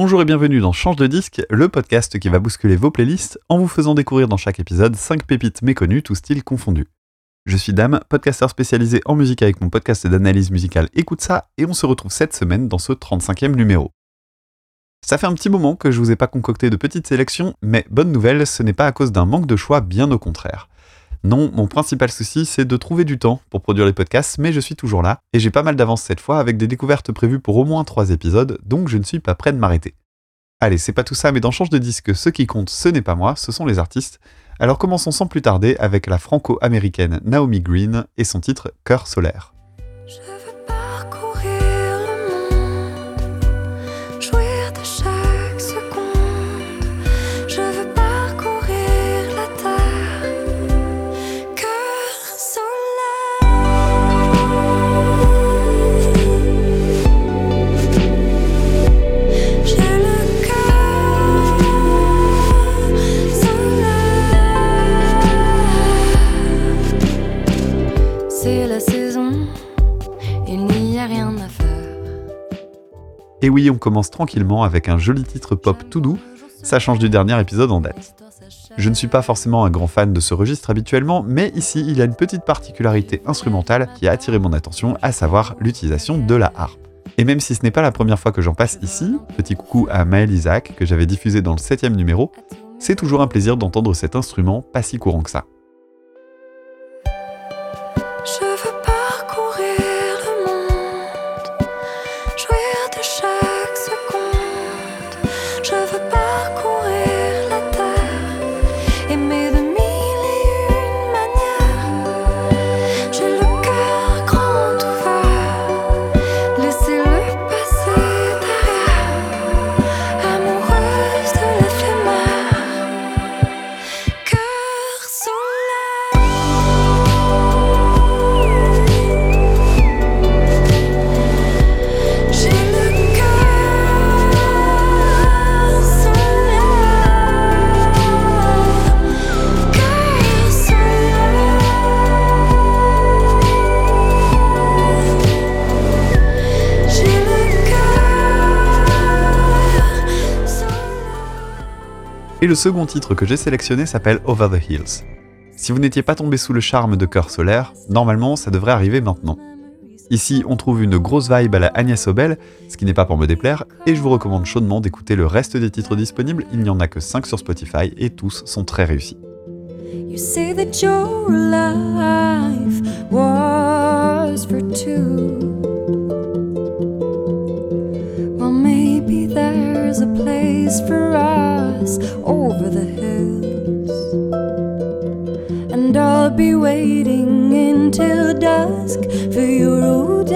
Bonjour et bienvenue dans Change de disque, le podcast qui va bousculer vos playlists en vous faisant découvrir dans chaque épisode 5 pépites méconnues, tout style confondu. Je suis Dame, podcasteur spécialisé en musique avec mon podcast d'analyse musicale Écoute ça, et on se retrouve cette semaine dans ce 35e numéro. Ça fait un petit moment que je vous ai pas concocté de petites sélections, mais bonne nouvelle, ce n'est pas à cause d'un manque de choix, bien au contraire. Non, mon principal souci, c'est de trouver du temps pour produire les podcasts, mais je suis toujours là, et j'ai pas mal d'avance cette fois avec des découvertes prévues pour au moins 3 épisodes, donc je ne suis pas prêt de m'arrêter. Allez, c'est pas tout ça, mais dans Change de disque, ce qui compte, ce n'est pas moi, ce sont les artistes. Alors commençons sans plus tarder avec la franco-américaine Naomi Green et son titre Cœur solaire. Oui, on commence tranquillement avec un joli titre pop tout doux, ça change du dernier épisode en date. Je ne suis pas forcément un grand fan de ce registre habituellement, mais ici il a une petite particularité instrumentale qui a attiré mon attention, à savoir l'utilisation de la harpe. Et même si ce n'est pas la première fois que j'en passe ici, petit coucou à Maël Isaac que j'avais diffusé dans le 7 numéro, c'est toujours un plaisir d'entendre cet instrument pas si courant que ça. Et le second titre que j'ai sélectionné s'appelle Over the Hills. Si vous n'étiez pas tombé sous le charme de Cœur solaire, normalement ça devrait arriver maintenant. Ici, on trouve une grosse vibe à la Agnès Obel, ce qui n'est pas pour me déplaire, et je vous recommande chaudement d'écouter le reste des titres disponibles, il n'y en a que 5 sur Spotify et tous sont très réussis. Us over the hills. And I'll be waiting until dusk for your old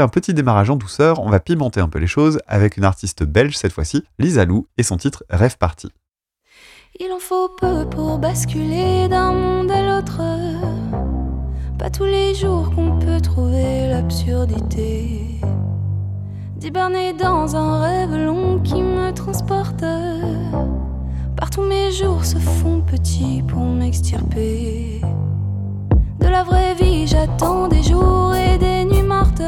Un petit démarrage en douceur, on va pimenter un peu les choses avec une artiste belge cette fois-ci, Lisa Lou, et son titre Rêve Party. Il en faut peu pour basculer d'un monde à l'autre. Pas tous les jours qu'on peut trouver l'absurdité. D'hiberner dans un rêve long qui me transporte. Partout mes jours se font petits pour m'extirper. De la vraie vie, j'attends des jours et des nuits mortes.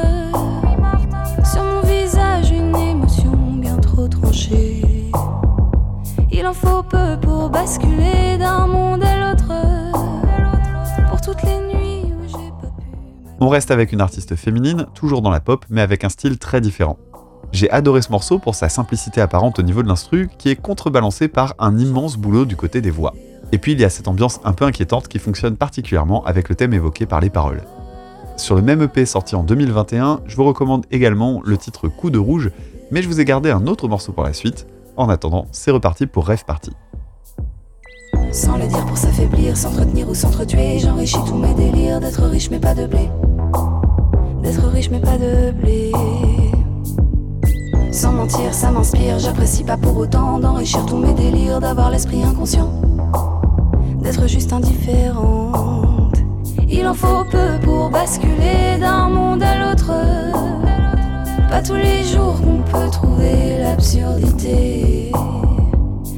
Il en faut peu pour basculer d'un monde à l'autre. Pour toutes les nuits où j'ai pas pu. On reste avec une artiste féminine, toujours dans la pop, mais avec un style très différent. J'ai adoré ce morceau pour sa simplicité apparente au niveau de l'instru, qui est contrebalancé par un immense boulot du côté des voix. Et puis il y a cette ambiance un peu inquiétante qui fonctionne particulièrement avec le thème évoqué par les paroles. Sur le même EP sorti en 2021, je vous recommande également le titre Coup de rouge, mais je vous ai gardé un autre morceau pour la suite. En attendant, c'est reparti pour Rêve Party. Sans le dire pour s'affaiblir, s'entretenir ou s'entretuer, j'enrichis tous mes délires d'être riche mais pas de blé. D'être riche mais pas de blé. Sans mentir, ça m'inspire, j'apprécie pas pour autant d'enrichir tous mes délires, d'avoir l'esprit inconscient. D'être juste indifférente. Il en faut peu pour basculer d'un monde à l'autre. Pas tous les jours qu'on peut trouver l'absurdité.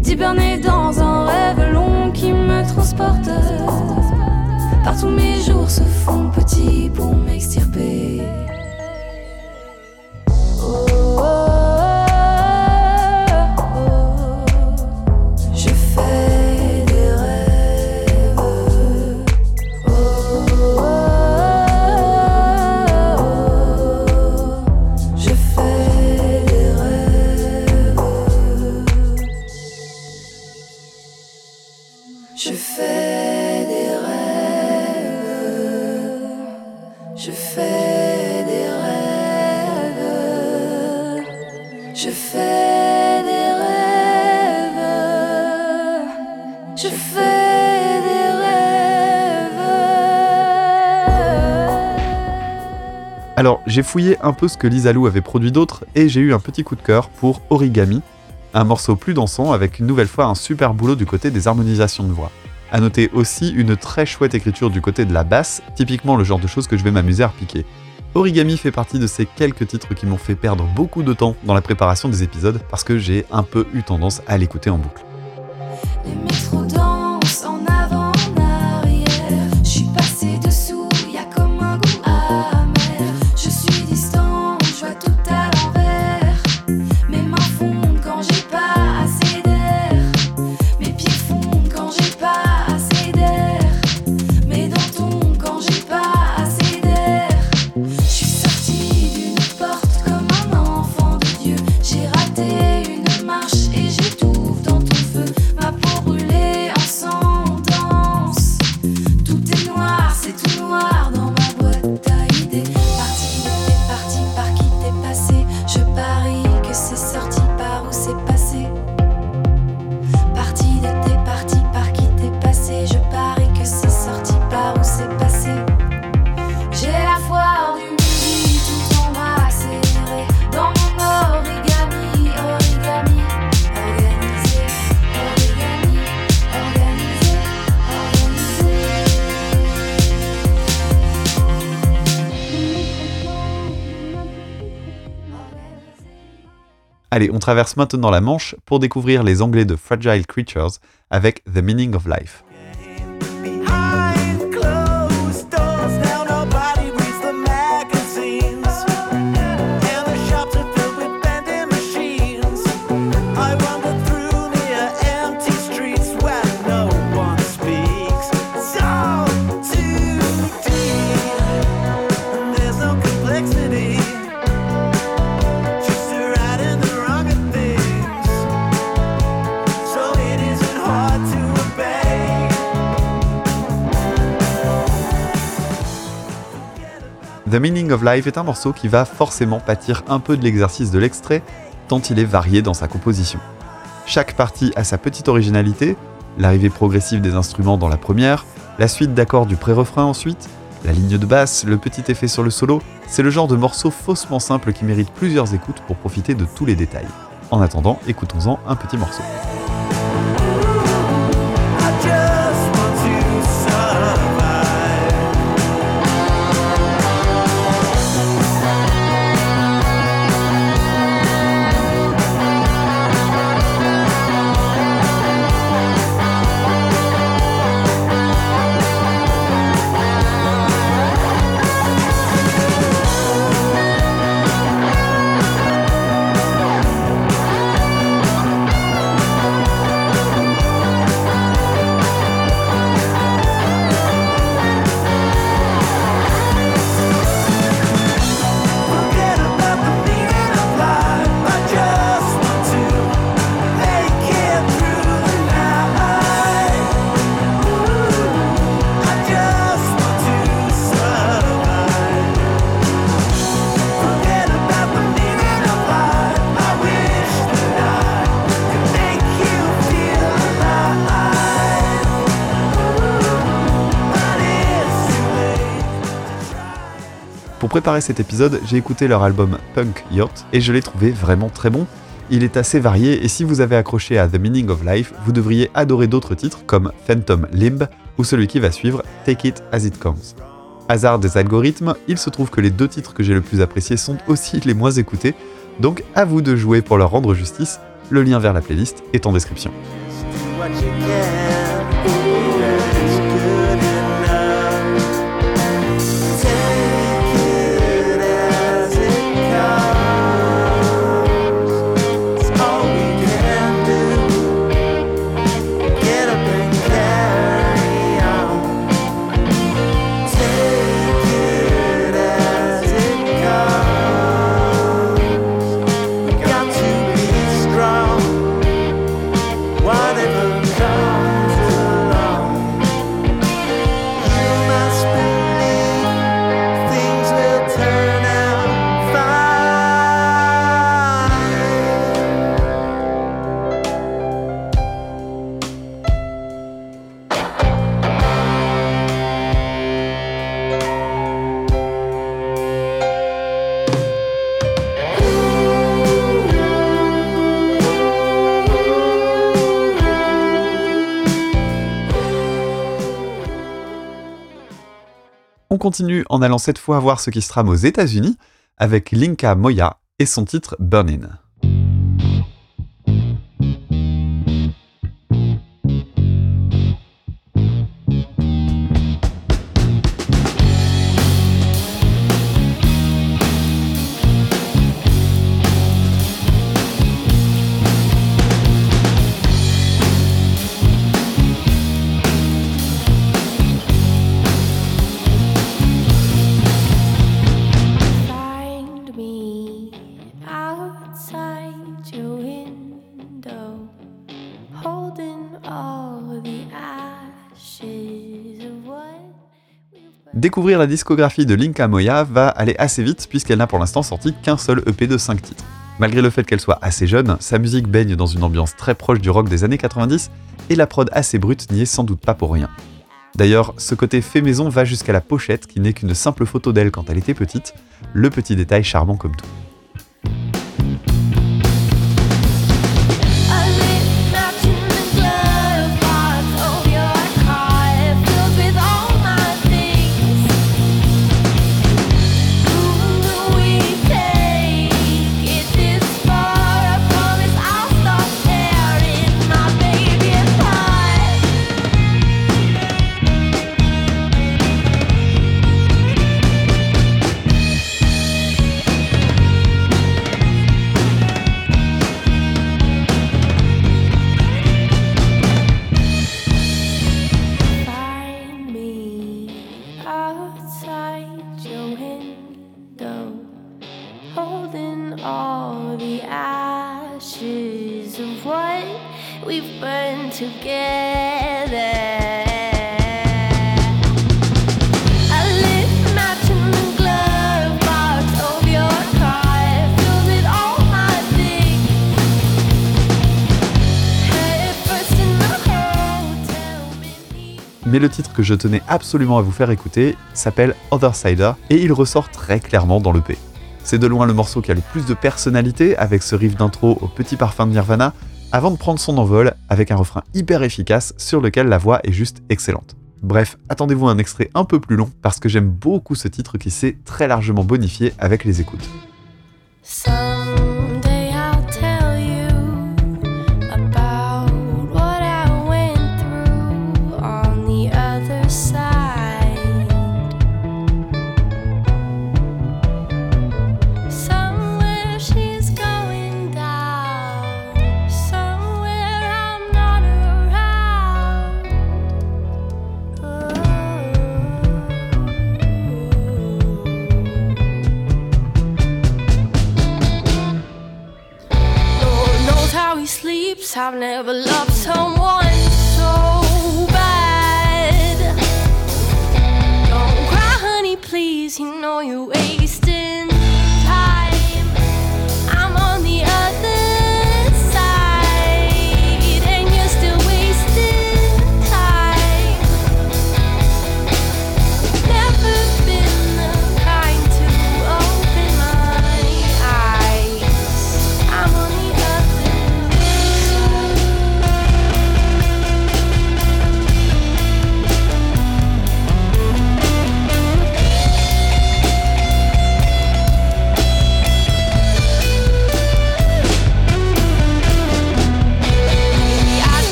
D'hiberner dans un rêve long qui me transporte. Par tous mes jours se font petits pour m'extirper. J'ai fouillé un peu ce que Lisa Lou avait produit d'autre et j'ai eu un petit coup de cœur pour Origami, un morceau plus dansant avec une nouvelle fois un super boulot du côté des harmonisations de voix. À noter aussi une très chouette écriture du côté de la basse, typiquement le genre de choses que je vais m'amuser à repiquer. Origami fait partie de ces quelques titres qui m'ont fait perdre beaucoup de temps dans la préparation des épisodes parce que j'ai un peu eu tendance à l'écouter en boucle. Allez, on traverse maintenant la Manche pour découvrir les Anglais de Fragile Creatures avec The Meaning of Life. The Meaning of Life est un morceau qui va forcément pâtir un peu de l'exercice de l'extrait, tant il est varié dans sa composition. Chaque partie a sa petite originalité, l'arrivée progressive des instruments dans la première, la suite d'accords du pré-refrain ensuite, la ligne de basse, le petit effet sur le solo, c'est le genre de morceau faussement simple qui mérite plusieurs écoutes pour profiter de tous les détails. En attendant, écoutons-en un petit morceau. Pour préparer cet épisode, j'ai écouté leur album Punk Yacht et je l'ai trouvé vraiment très bon. Il est assez varié et si vous avez accroché à The Meaning of Life, vous devriez adorer d'autres titres comme Phantom Limb ou celui qui va suivre Take It As It Comes. Hasard des algorithmes, il se trouve que les deux titres que j'ai le plus appréciés sont aussi les moins écoutés, donc à vous de jouer pour leur rendre justice. Le lien vers la playlist est en description. On continue en allant cette fois voir ce qui se trame aux États-Unis avec Linka Moya et son titre Burnin'. Découvrir la discographie de Linka Moya va aller assez vite puisqu'elle n'a pour l'instant sorti qu'un seul EP de 5 titres. Malgré le fait qu'elle soit assez jeune, sa musique baigne dans une ambiance très proche du rock des années 90 et la prod assez brute n'y est sans doute pas pour rien. D'ailleurs, ce côté fait maison va jusqu'à la pochette qui n'est qu'une simple photo d'elle quand elle était petite, le petit détail charmant comme tout. Mais le titre que je tenais absolument à vous faire écouter s'appelle Othersider et il ressort très clairement dans l'EP. C'est de loin le morceau qui a le plus de personnalité avec ce riff d'intro au petit parfum de Nirvana avant de prendre son envol avec un refrain hyper efficace sur lequel la voix est juste excellente. Bref, attendez-vous à un extrait un peu plus long parce que j'aime beaucoup ce titre qui s'est très largement bonifié avec les écoutes. Never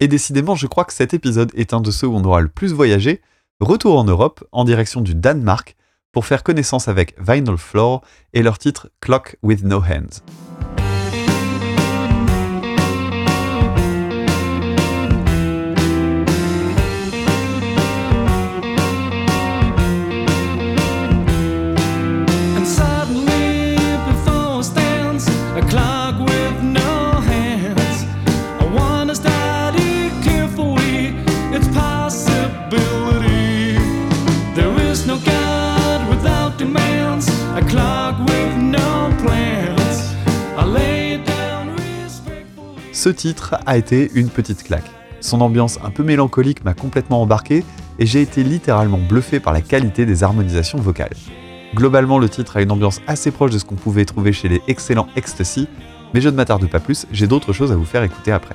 Et décidément, je crois que cet épisode est un de ceux où on aura le plus voyagé. Retour en Europe, en direction du Danemark, pour faire connaissance avec Vinyl Floor et leur titre Clock with No Hands. Ce titre a été une petite claque. Son ambiance un peu mélancolique m'a complètement embarqué et j'ai été littéralement bluffé par la qualité des harmonisations vocales. Globalement, le titre a une ambiance assez proche de ce qu'on pouvait trouver chez les excellents Ecstasy, mais je ne m'attarde pas plus, j'ai d'autres choses à vous faire écouter après.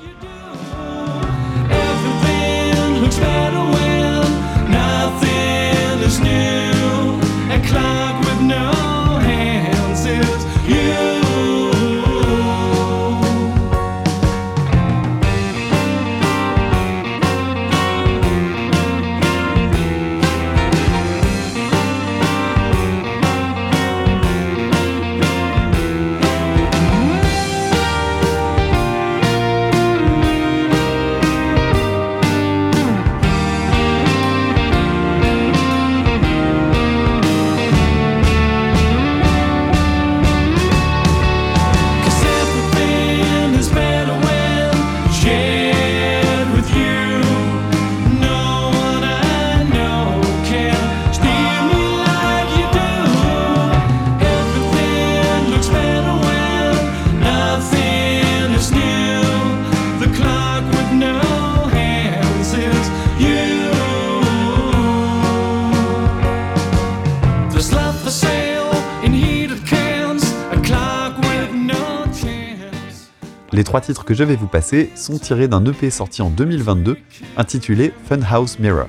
Trois titres que je vais vous passer sont tirés d'un EP sorti en 2022 intitulé Funhouse Mirror.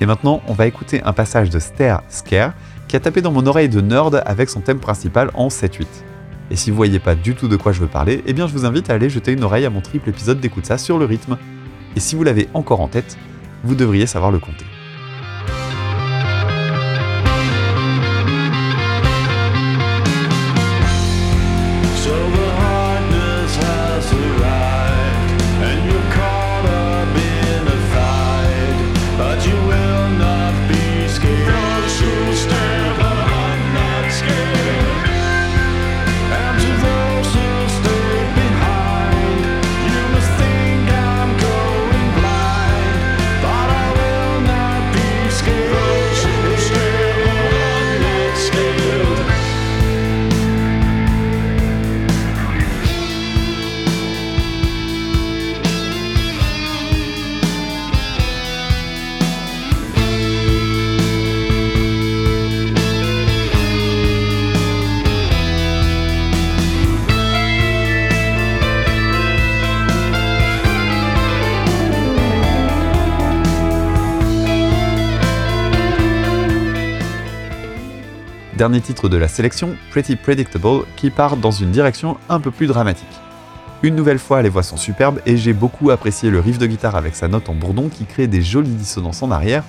Et maintenant, on va écouter un passage de Stare Scare qui a tapé dans mon oreille de nerd avec son thème principal en 7-8. Et si vous voyez pas du tout de quoi je veux parler, eh bien je vous invite à aller jeter une oreille à mon triple épisode d'écoute ça sur le rythme. Et si vous l'avez encore en tête, vous devriez savoir le compter. Dernier titre de la sélection, Pretty Predictable, qui part dans une direction un peu plus dramatique. Une nouvelle fois, les voix sont superbes et j'ai beaucoup apprécié le riff de guitare avec sa note en bourdon qui crée des jolies dissonances en arrière,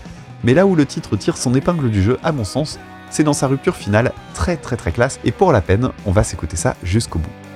mais là où le titre tire son épingle du jeu, à mon sens, c'est dans sa rupture finale, très très très classe, et pour la peine, on va s'écouter ça jusqu'au bout.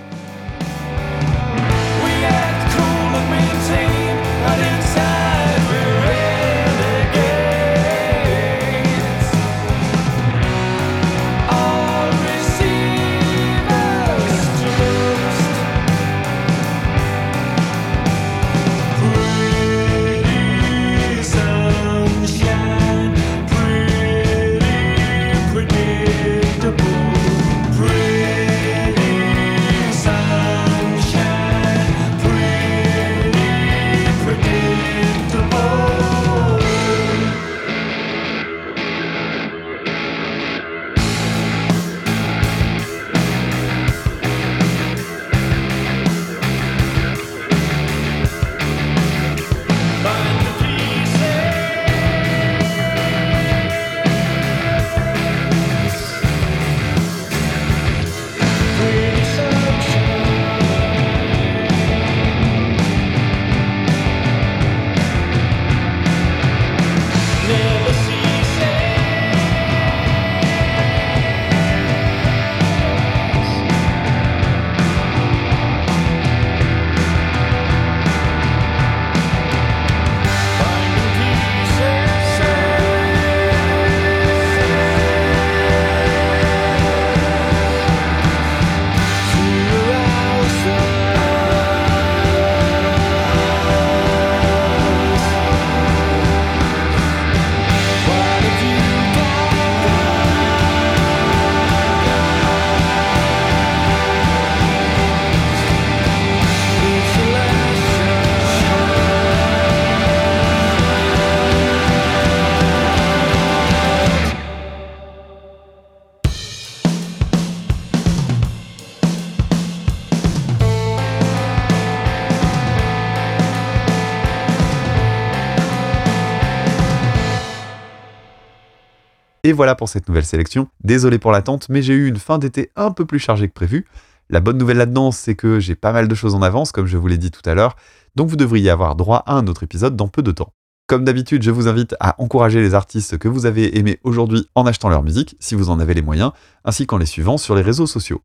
Et voilà pour cette nouvelle sélection. Désolé pour l'attente, mais j'ai eu une fin d'été un peu plus chargée que prévu. La bonne nouvelle là-dedans, c'est que j'ai pas mal de choses en avance, comme je vous l'ai dit tout à l'heure, donc vous devriez avoir droit à un autre épisode dans peu de temps. Comme d'habitude, je vous invite à encourager les artistes que vous avez aimés aujourd'hui en achetant leur musique, si vous en avez les moyens, ainsi qu'en les suivant sur les réseaux sociaux.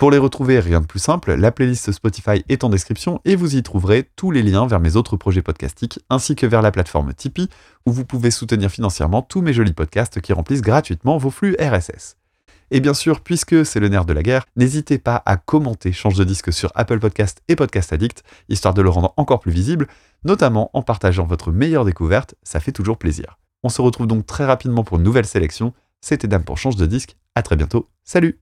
Pour les retrouver, rien de plus simple, la playlist Spotify est en description et vous y trouverez tous les liens vers mes autres projets podcastiques, ainsi que vers la plateforme Tipeee, où vous pouvez soutenir financièrement tous mes jolis podcasts qui remplissent gratuitement vos flux RSS. Et bien sûr, puisque c'est le nerf de la guerre, n'hésitez pas à commenter Change de disque sur Apple Podcast et Podcast Addict, histoire de le rendre encore plus visible, notamment en partageant votre meilleure découverte, ça fait toujours plaisir. On se retrouve donc très rapidement pour une nouvelle sélection. C'était Dame pour Change de disque, à très bientôt, salut